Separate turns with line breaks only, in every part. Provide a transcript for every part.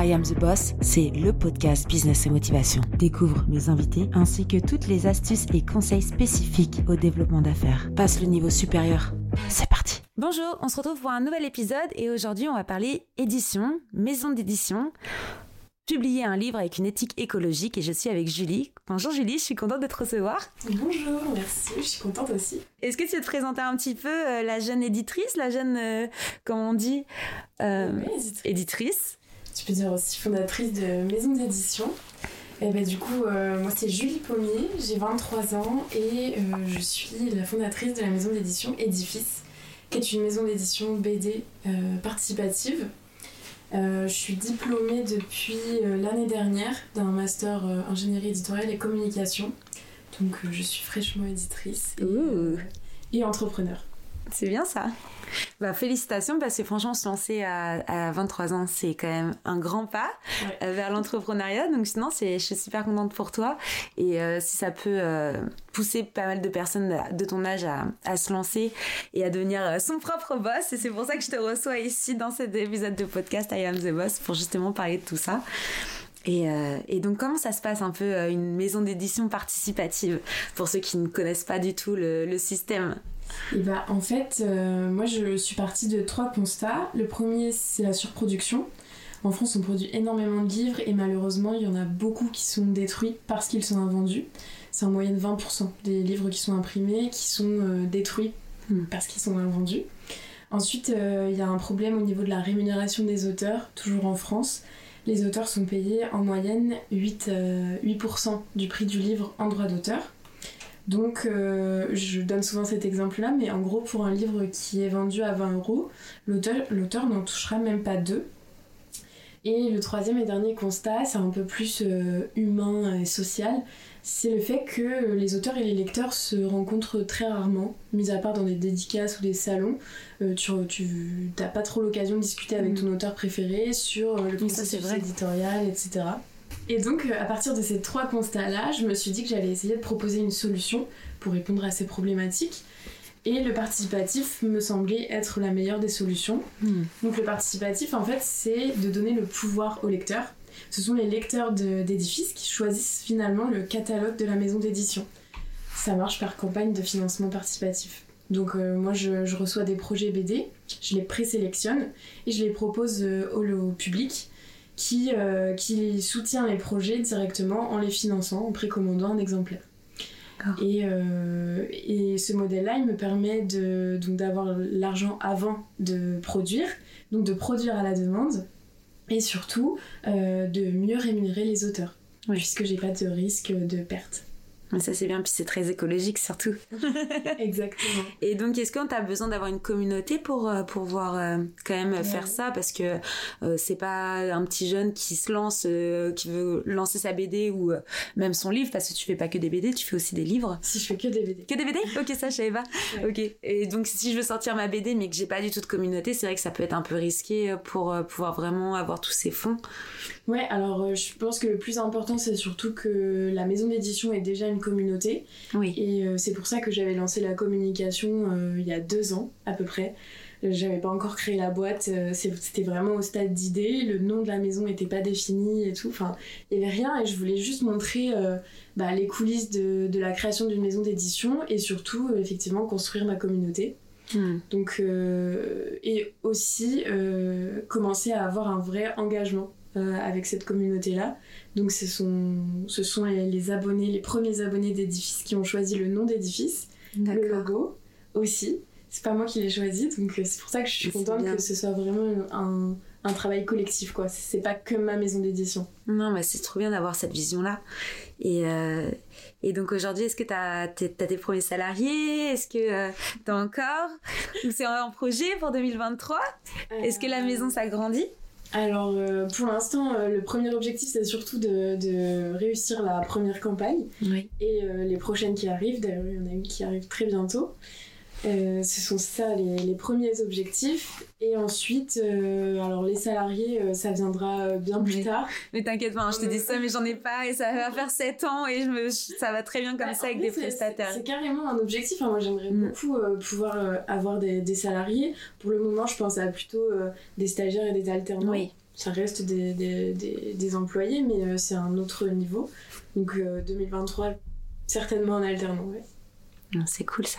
I Am the Boss, c'est le podcast Business et Motivation. Découvre mes invités ainsi que toutes les astuces et conseils spécifiques au développement d'affaires. Passe le niveau supérieur. C'est parti. Bonjour, on se retrouve pour un nouvel épisode et aujourd'hui on va parler édition, maison d'édition publier un livre avec une éthique écologique et je suis avec Julie. Bonjour Julie, je suis contente de te recevoir.
Bonjour, merci, je suis contente aussi.
Est-ce que tu veux te présenter un petit peu euh, la jeune éditrice, la jeune, euh, comment on dit,
euh, éditrice? Tu peux dire aussi fondatrice de maison d'édition. Et ben, du coup, moi c'est Julie Pommier, j'ai 23 ans et je suis la fondatrice de la maison d'édition Édifice, qui est une maison d'édition BD participative euh, je suis diplômée depuis euh, l'année dernière d'un master euh, ingénierie éditoriale et communication. Donc je suis fraîchement éditrice et entrepreneur.
C'est bien ça. Bah, félicitations parce que franchement, se lancer à, 23 ans, c'est quand même un grand pas euh, vers l'entrepreneuriat. Donc sinon, je suis super contente pour toi. Et euh, si ça peut euh, pousser pas mal de personnes de ton âge à, se lancer et à devenir son propre boss. Et c'est pour ça que je te reçois ici dans cet épisode de podcast I Am The Boss pour justement parler de tout ça. Et, donc, comment ça se passe un peu une maison d'édition participative pour ceux qui ne connaissent pas du tout le système?
Et bah en fait, euh, moi je suis partie de trois constats. Le premier, c'est la surproduction. En France, on produit énormément de livres et malheureusement, il y en a beaucoup qui sont détruits parce qu'ils sont invendus. C'est en moyenne 20% des livres qui sont imprimés qui sont euh, détruits hmm. parce qu'ils sont invendus. Ensuite, euh, il y a un problème au niveau de la rémunération des auteurs, toujours en France. Les auteurs sont payés en moyenne 8, 8% du prix du livre en droit d'auteur. Donc, euh, je donne souvent cet exemple-là, mais en gros, pour un livre qui est vendu à 20 euros, l'auteur n'en touchera même pas deux. Et le troisième et dernier constat, c'est un peu plus euh, humain et social, c'est le fait que les auteurs et les lecteurs se rencontrent très rarement, mis à part dans des dédicaces ou des salons. Euh, tu n'as pas trop l'occasion de discuter avec mm. ton auteur préféré sur le processus éditorial, etc. Et donc, euh, à partir de ces trois constats-là, je me suis dit que j'allais essayer de proposer une solution pour répondre à ces problématiques. Et le participatif me semblait être la meilleure des solutions. Hmm. Donc, le participatif, en fait, c'est de donner le pouvoir aux lecteurs. Ce sont les lecteurs d'édifices qui choisissent finalement le catalogue de la maison d'édition. Ça marche par campagne de financement participatif. Donc euh, moi je, reçois des projets BD, je les présélectionne et je les propose euh, au, public qui, euh, qui soutient les projets directement en les finançant, en précommandant un exemplaire. Et, euh, et, ce modèle-là, il me permet de, donc d'avoir l'argent avant de produire, donc de produire à la demande, et surtout euh, de mieux rémunérer les auteurs, puisque j'ai pas de risque de perte.
Ça c'est bien, puis c'est très écologique surtout.
Exactement.
Et donc est-ce qu'on a besoin d'avoir une communauté pour euh, pouvoir euh, quand même faire ça? Parce que euh, c'est pas un petit jeune qui se lance, qui veut lancer sa BD ou même son livre, parce que tu fais pas que des BD, tu fais aussi des livres.
Si je fais que des BD.
Que des BD Ok, ça je savais pas. Ok. Et donc si je veux sortir ma BD mais que j'ai pas du tout de communauté, c'est vrai que ça peut être un peu risqué pour pouvoir vraiment avoir tous ces fonds.
Ouais, alors je pense que le plus important c'est surtout que la maison d'édition est déjà une communauté.
Oui.
Et euh, c'est pour ça que j'avais lancé la communication euh, il y a deux ans à peu près. J'avais pas encore créé la boîte, euh, c'était vraiment au stade d'idée, le nom de la maison n'était pas défini et tout. Enfin, il y avait rien et je voulais juste montrer bah, les coulisses de, de la création d'une maison d'édition et surtout, effectivement, construire ma communauté. Hmm. Donc, et aussi commencer à avoir un vrai engagement avec cette communauté-là. Donc ce sont, ce sont les, abonnés, les premiers abonnés d'Edifice qui ont choisi le nom d'Edifice, le logo aussi. C'est pas moi qui l'ai choisi, donc euh, c'est pour ça que je suis contente que ce soit vraiment un, un travail collectif, quoi. C'est pas que ma maison d'édition.
Non, mais c'est trop bien d'avoir cette vision-là. Et, euh, et donc aujourd'hui, est-ce que tu as, as, tes premiers salariés? Est-ce que euh, tu as encore? Ou c'est un projet pour 2023 Est-ce que la maison s'agrandit?
Alors, euh, pour l'instant, euh, le premier objectif, c'est surtout de, réussir la première campagne. Et euh, les prochaines qui arrivent, d'ailleurs, il y en a une qui arrive très bientôt. Euh, ce sont ça les, premiers objectifs. Et ensuite, euh, alors les salariés, euh, ça viendra bien plus tard.
Mais t'inquiète pas, hein, je te dis ça, mais j'en ai pas et ça va faire 7 ans et je me, ça va très bien comme bah, ça avec des prestataires.
C'est carrément un objectif. Hein. Moi, j'aimerais mm. beaucoup pouvoir avoir des, des, salariés. Pour le moment, je pense à plutôt des stagiaires et des alternants.
Oui
ça reste des, des, des, employés, mais c'est un autre niveau. Donc 2023, certainement en alternant, ouais.
C'est cool ça.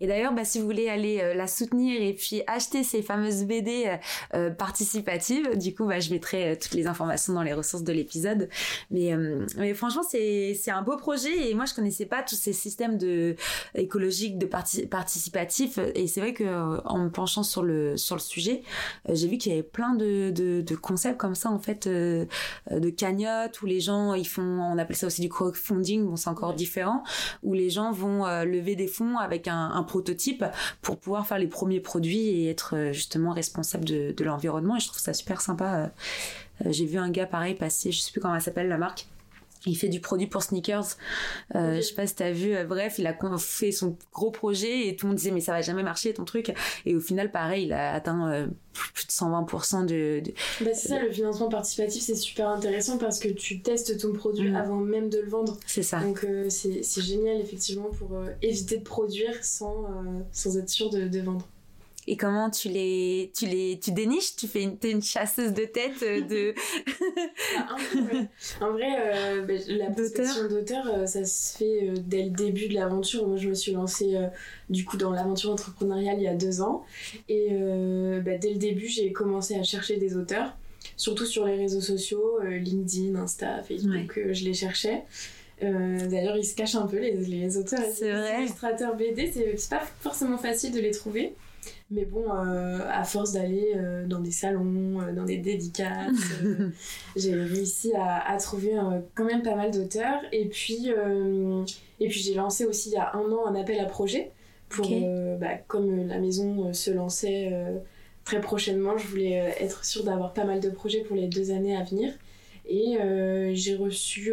Et d'ailleurs, bah, si vous voulez aller euh, la soutenir et puis acheter ces fameuses BD euh, euh, participatives, du coup, bah, je mettrai toutes les informations dans les ressources de l'épisode. Mais, mais franchement, c'est un beau projet et moi, je connaissais pas tous ces systèmes de écologiques, de participatifs. Et c'est vrai que en me penchant sur le sur le sujet, j'ai vu qu'il y avait plein de, de, de, concepts comme ça en fait, de cagnottes où les gens ils font, on appelle ça aussi du crowdfunding. Bon, c'est encore différent où les gens vont lever des fonds avec un un, prototype pour pouvoir faire les premiers produits et être euh, justement responsable de, de l'environnement. Et je trouve ça super sympa. Euh, j'ai vu un gars pareil passer, je sais plus comment elle s'appelle la marque, il fait du produit pour sneakers. Euh, Je sais pas si t'as vu. Euh, bref, il a fait son gros projet et tout le monde disait mais ça va jamais marcher ton truc. Et au final, pareil, il a atteint euh, plus de 120% de.
Bah c'est ça, le financement participatif, c'est super intéressant parce que tu testes ton produit mm. avant même de le vendre.
C'est ça.
Donc euh, c'est génial effectivement pour éviter de produire sans, sans être sûr de, de vendre
et comment tu les tu les tu déniches? Tu fais une, es une chasseuse de tête euh, de
bah, en vrai. Euh, bah, la possession d'auteur euh, ça se fait dès le début de l'aventure. Moi je me suis lancée du coup dans l'aventure entrepreneuriale il y a deux ans. Et bah, dès le début j'ai commencé à chercher des auteurs surtout sur les réseaux sociaux LinkedIn Insta Facebook je les cherchais. D'ailleurs, ils se cachent un peu, les, les auteurs.
Et les
illustrateurs BD. C'est pas forcément facile de les trouver. Mais bon, euh, à force d'aller euh, dans des salons, euh, dans des dédicaces, j'ai réussi à, à trouver quand même pas mal d'auteurs. Et puis, et puis j'ai lancé aussi il y a un an un appel à projet. Pour, bah, comme la maison se lançait très prochainement, je voulais être sûre d'avoir pas mal de projets pour les deux années à venir. Et j'ai reçu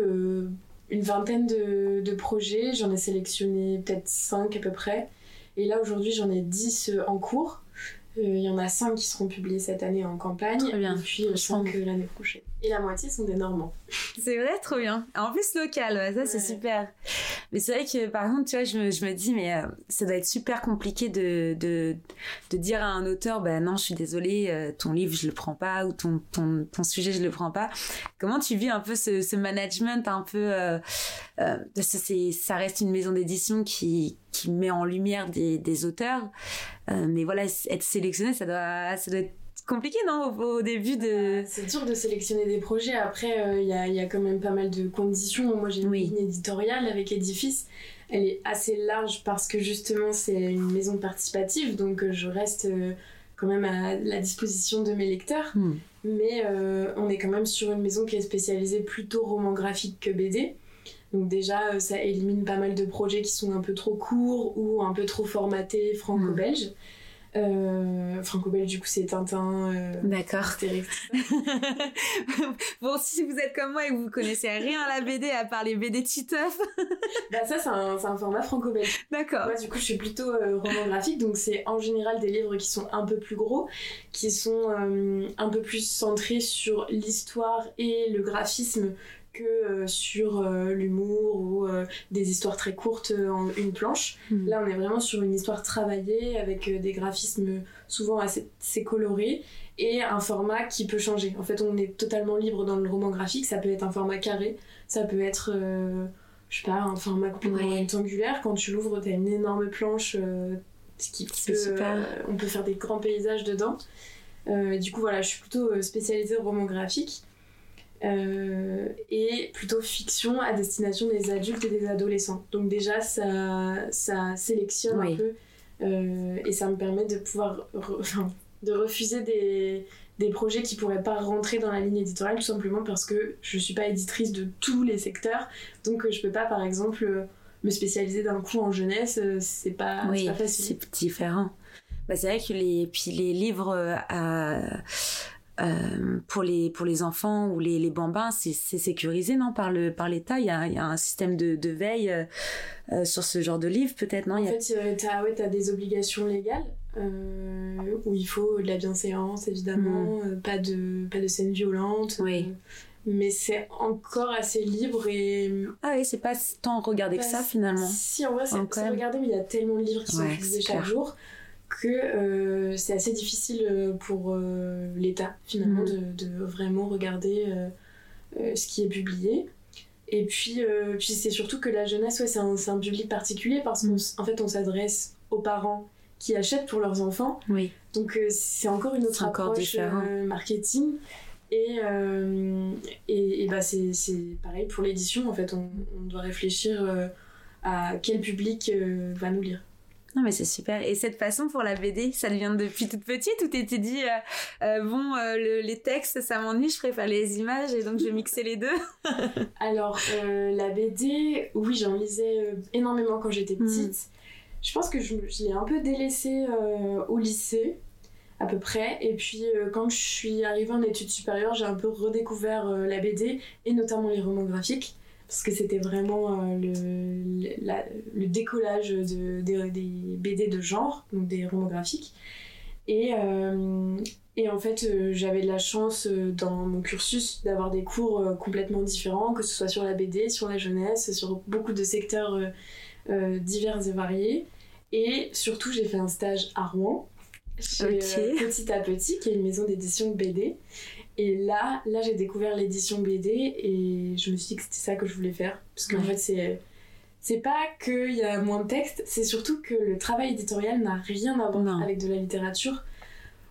une vingtaine de, de projets. J'en ai sélectionné peut-être cinq à peu près. Et là, aujourd'hui, j'en ai 10 euh, en cours. Euh, il y en a 5 qui seront publiés cette année en campagne.
bien.
Et puis 5 euh, l'année prochaine. Et la moitié sont des Normands.
C'est vrai, trop bien. En plus, local, ça c'est super. Mais c'est vrai que par contre, tu vois, je me, je me dis, mais ça doit être super compliqué de, de, de dire à un auteur, ben non, je suis désolée, ton livre, je le prends pas, ou ton, ton, ton sujet, je le prends pas. Comment tu vis un peu ce, ce management un peu. Euh, ça reste une maison d'édition qui qui met en lumière des, des auteurs. Euh, mais voilà, être sélectionné, ça doit, ça doit être compliqué, non, au, début de...
C'est dur de sélectionner des projets. Après, euh, il y, a, y, a, quand même pas mal de conditions. Moi, j'ai une éditoriale avec Edifice. Elle est assez large parce que justement, c'est une maison participative. Donc, euh, je reste quand même à la disposition de mes lecteurs. Hmm. Mais on est quand même sur une maison qui est spécialisée plutôt roman graphique que BD. Donc déjà, euh, ça élimine pas mal de projets qui sont un peu trop courts ou un peu trop formatés franco-belge. Euh, franco-belge, du coup, c'est Tintin. Euh,
D'accord. bon, si vous êtes comme moi et que vous connaissez rien à la BD à part les BD Titeuf.
bah, ça, c'est un, un, format franco-belge.
D'accord.
Moi, du coup, je suis plutôt roman graphique, donc c'est en général des livres qui sont un peu plus gros, qui sont un peu plus centrés sur l'histoire et le graphisme que euh, sur euh, l'humour ou euh, des histoires très courtes en une planche. Hmm. Là, on est vraiment sur une histoire travaillée avec des graphismes souvent assez, colorés et un format qui peut changer. En fait, on est totalement libre dans le roman graphique. Ça peut être un format carré, ça peut être, je sais pas, un format complètement rectangulaire. Quand tu l'ouvres, t'as une énorme planche. ce qui peut, on peut faire des grands paysages dedans. du coup, voilà, je suis plutôt spécialisée en roman graphique. Euh, et plutôt fiction à destination des adultes et des adolescents. Donc déjà, ça, ça sélectionne un peu euh, et ça me permet de pouvoir de refuser des, des projets qui pourraient pas rentrer dans la ligne éditoriale tout simplement parce que je suis pas éditrice de tous les secteurs. Donc euh, je peux pas, par exemple, me spécialiser d'un coup en jeunesse. C'est pas, pas facile.
C'est différent. Bah, c'est vrai que les, puis les livres à euh, pour les pour les enfants ou les, les bambins, c'est sécurisé non par le par l'État? Il y a, y a, un système de, de veille euh, euh, sur ce genre de livre peut-être non?
En fait, tu as ouais, as des obligations légales où il faut de la bienséance évidemment, mm. pas de pas de scènes violentes.
Oui.
mais c'est encore assez libre et
ah oui c'est pas tant regarder que ça finalement
si en vrai c'est regarder mais il y a tellement de livres qui sont publiés chaque jour que c'est assez difficile pour l'État finalement mm. de, de, vraiment regarder ce qui est publié. Et puis, puis c'est surtout que la jeunesse, ouais, c'est un, un, public particulier parce qu'en fait, on s'adresse aux parents qui achètent pour leurs enfants.
Oui.
Donc c'est encore une autre approche marketing. Et, euh, et, bah c'est, pareil pour l'édition, en fait, on, doit réfléchir euh, à quel public euh, va nous lire.
Non mais c'est super. Et cette façon pour la BD, ça vient depuis toute petite ou t'étais dit bon les textes ça m'ennuie, je préfère les images et donc je mixais les deux.
Alors la BD, oui j'en lisais énormément quand j'étais hmm. petite. Je pense que je, je l'ai un peu délaissée au lycée à peu près. Et puis euh, quand je suis arrivée en études supérieures, j'ai un peu redécouvert euh, la BD et notamment les romans graphiques parce que c'était vraiment euh, le, le, décollage de, des, BD de genre, donc des romans graphiques. Et, et en fait, j'avais de la chance dans mon cursus d'avoir des cours complètement différents, que ce soit sur la BD, sur la jeunesse, sur beaucoup de secteurs divers et variés. Et surtout, j'ai fait un stage à Rouen chez euh, Petit à Petit, qui est une maison d'édition BD. Et là, là j'ai découvert l'édition BD et je me suis dit que c'était ça que je voulais faire. Parce qu'en fait, c'est. C'est pas qu'il y a moins de texte, c'est surtout que le travail éditorial n'a rien à voir avec de la littérature.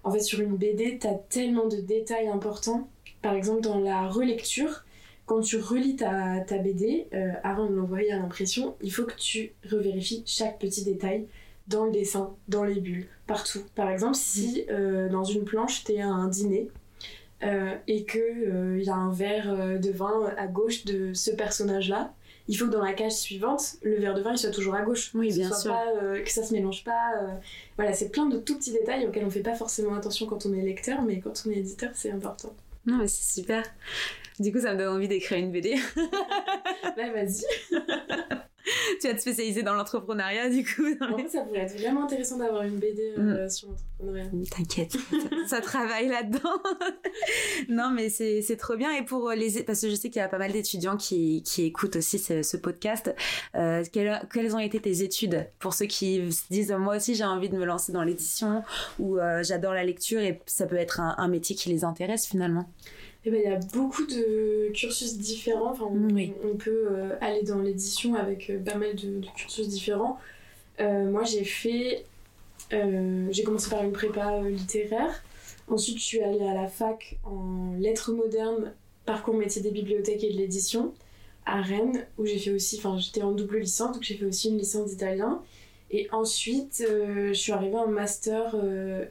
En fait, sur une BD, t'as tellement de détails importants. Par exemple, dans la relecture, quand tu relis ta, ta BD, euh, avant de l'envoyer à l'impression, il faut que tu revérifies chaque petit détail dans le dessin, dans les bulles, partout. Par exemple, si euh, dans une planche, tu es à un dîner euh, et qu'il il y a un verre de vin à gauche de ce personnage-là, il faut que dans la cage suivante, le verre de vin il soit toujours à gauche.
Oui, bien sûr.
Pas, que ça se mélange pas. Voilà, c'est plein de tout petits détails auxquels on fait pas forcément attention quand on est lecteur, mais quand on est éditeur, c'est important.
Non, mais c'est super. Du coup, ça me donne envie d'écrire une BD.
bah, vas-y.
tu vas te spécialiser dans l'entrepreneuriat du coup.
ça pourrait être vraiment intéressant d'avoir une BD euh, mm. sur l'entrepreneuriat. Mm,
t'inquiète, ça, travaille là-dedans. non mais c'est, trop bien et pour les parce que je sais qu'il y a pas mal d'étudiants qui, qui écoutent aussi ce, podcast. Euh, quelles, quelles, ont été tes études? Pour ceux qui se disent moi aussi j'ai envie de me lancer dans l'édition ou euh, j'adore la lecture et ça peut être un, un métier qui les intéresse finalement.
Eh ben, il y a beaucoup de cursus différents. Enfin, on, peut euh, aller dans l'édition avec euh, pas mal de, cursus différents. Euh, moi, j'ai fait. j'ai commencé par une prépa littéraire. Ensuite, je suis allée à la fac en lettres modernes, parcours métier des bibliothèques et de l'édition à Rennes, où j'ai fait aussi. Enfin, j'étais en double licence, donc j'ai fait aussi une licence d'italien. Et ensuite, je suis arrivée en master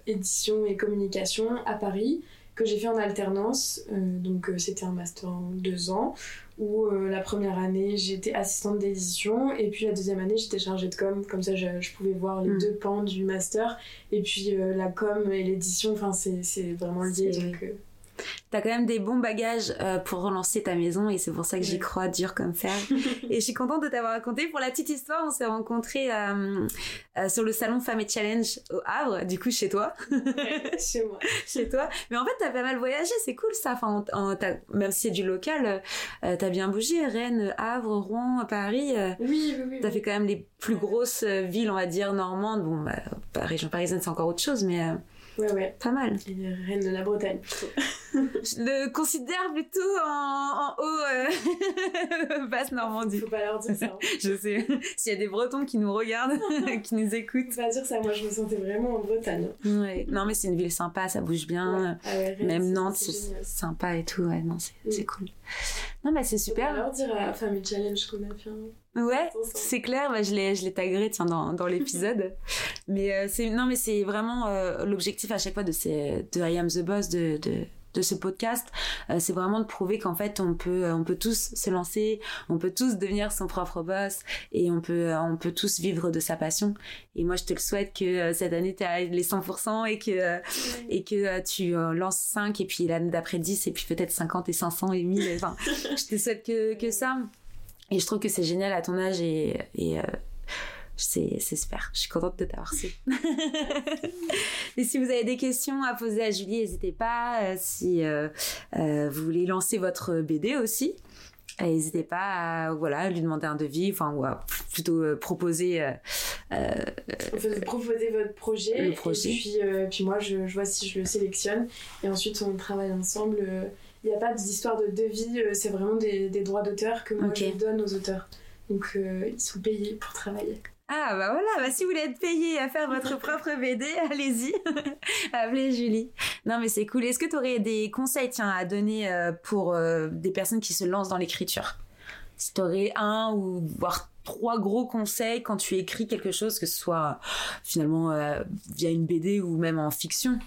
édition et communication à Paris que j'ai fait en alternance. Euh, donc euh, c'était un master en deux ans où euh, la première année j'étais assistante d'édition et puis la deuxième année j'étais chargée de com. Comme ça je, pouvais voir les hmm. deux pans du master et puis la com et l'édition, enfin c'est vraiment lié. Donc,
T'as quand même des bons bagages euh, pour relancer ta maison et c'est pour ça que j'y crois dur comme fer. et je suis contente de t'avoir raconté. Pour la petite histoire, on s'est rencontrés euh, euh, sur le salon Femme et Challenge au Havre, du coup chez toi.
chez moi.
chez toi. Mais en fait, t'as pas mal voyagé, c'est cool ça. Enfin, même si c'est du local, t'as bien bougé. Rennes, Havre, Rouen, Paris.
oui, oui, oui.
T'as fait quand même les plus grosses villes, on va dire, normandes. Bon, bah, région parisienne, c'est encore autre chose, mais...
Ouais, ouais.
Pas mal.
Et reine de la Bretagne, plutôt.
Je le considère plutôt en, haut euh, basse Normandie.
Faut pas leur dire ça. Hein.
je sais. S'il y a des Bretons qui nous regardent, qui nous écoutent.
Faut pas dire ça. Moi, je me sentais vraiment en Bretagne.
Ouais. Non, mais c'est une ville sympa, ça bouge bien.
Ah ouais,
Même Nantes, c'est sympa et tout. Ouais, non, c'est cool. Non, mais c'est super.
Faut pas leur dire à Family Challenge qu'on a fait un
Ouais, c'est clair. Bah, je l'ai, je l'ai tagué tiens dans, dans l'épisode. mais euh, c'est non, mais c'est vraiment euh, l'objectif à chaque fois de ces de I Am the Boss de, de de ce podcast, euh, c'est vraiment de prouver qu'en fait on peut on peut tous se lancer, on peut tous devenir son propre boss et on peut on peut tous vivre de sa passion. Et moi je te le souhaite que cette année tu aies les 100% et que et que tu lances 5 et puis l'année d'après 10 et puis peut-être 50 et 500 et 1000 enfin je te souhaite que que ça. Et je trouve que c'est génial à ton âge et, et euh, c'est super. Je suis contente de t'avoir su. et si vous avez des questions à poser à Julie, n'hésitez pas. Euh, si euh, vous voulez lancer votre BD aussi, n'hésitez pas à voilà lui demander un devis, enfin ou à plutôt proposer
vous proposez votre projet, projet. et puis, puis moi je, vois si je le sélectionne et ensuite on travaille ensemble. Il n'y a pas d'histoire de devis, c'est vraiment des, des droits d'auteur que moi je donne aux auteurs. Donc ils sont payés pour travailler.
Ah bah voilà, bah si vous voulez être payé à faire votre propre BD, allez-y, appelez Julie. Non mais c'est cool. Est-ce que tu aurais des conseils tiens, à donner euh, pour euh, des personnes qui se lancent dans l'écriture? Si tu aurais un ou voire trois gros conseils quand tu écris quelque chose, que ce soit finalement euh, via une BD ou même en fiction?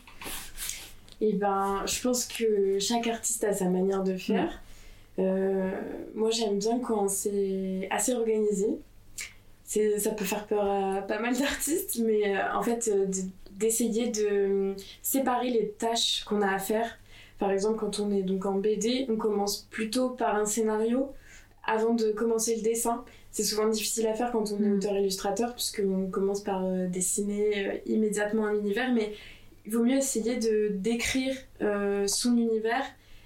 Eh ben, je pense que chaque artiste a sa manière de faire. moi j'aime bien quand c'est assez organisé ça peut faire peur à pas mal d'artistes, mais euh, en fait, euh, d'essayer de euh, séparer les tâches qu'on a à faire. Par exemple, quand on est donc en BD, on commence plutôt par un scénario avant de commencer le dessin. C'est souvent difficile à faire quand on est mm. auteur-illustrateur, puisqu'on commence par dessiner immédiatement un univers, mais il vaut mieux essayer de d'écrire son univers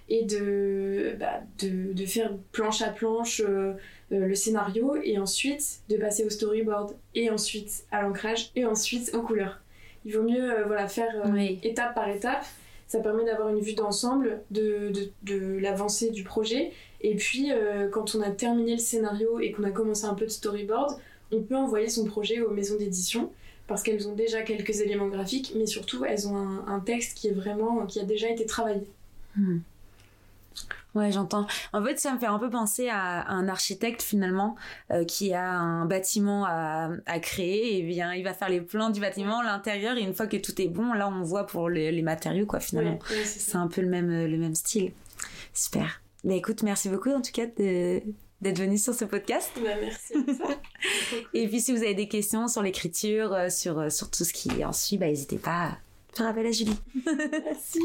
et de, bah, de, de, faire planche à planche euh, le scénario et ensuite de passer au storyboard et ensuite à l'ancrage et ensuite aux couleurs. Il vaut mieux euh, voilà, faire euh, étape par étape. Ça permet d'avoir une vue d'ensemble de, de, de l'avancée du projet. Et puis, quand on a terminé le scénario et qu'on a commencé un peu de storyboard, on peut envoyer son projet aux maisons d'édition parce qu'elles ont déjà quelques éléments graphiques, mais surtout elles ont un, texte qui est vraiment qui a déjà été travaillé. Hmm.
Ouais, j'entends. En fait, ça me fait un peu penser à, un architecte finalement euh, qui a un bâtiment à, à, créer et bien il va faire les plans du bâtiment, l'intérieur et une fois que tout est bon, là on voit pour les, matériaux quoi finalement. c'est un peu le même le même style. Super. Mais écoute, merci beaucoup en tout cas d'être venu sur ce podcast.
Bah, merci.
et puis si vous avez des questions sur l'écriture, euh, sur, euh, sur tout ce qui en suit, bah, n'hésitez pas faire appel à Julie.
Merci.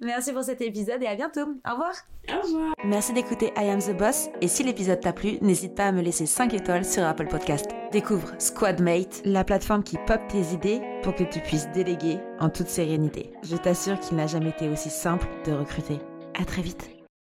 Merci pour cet épisode et à bientôt. Au revoir.
Au revoir.
Merci d'écouter I Am the Boss et si l'épisode t'a plu, n'hésite pas à me laisser 5 étoiles sur Apple Podcast. Découvre Squadmate, la plateforme qui pop tes idées pour que tu puisses déléguer en toute sérénité. Je t'assure qu'il n'a jamais été aussi simple de recruter. À très vite.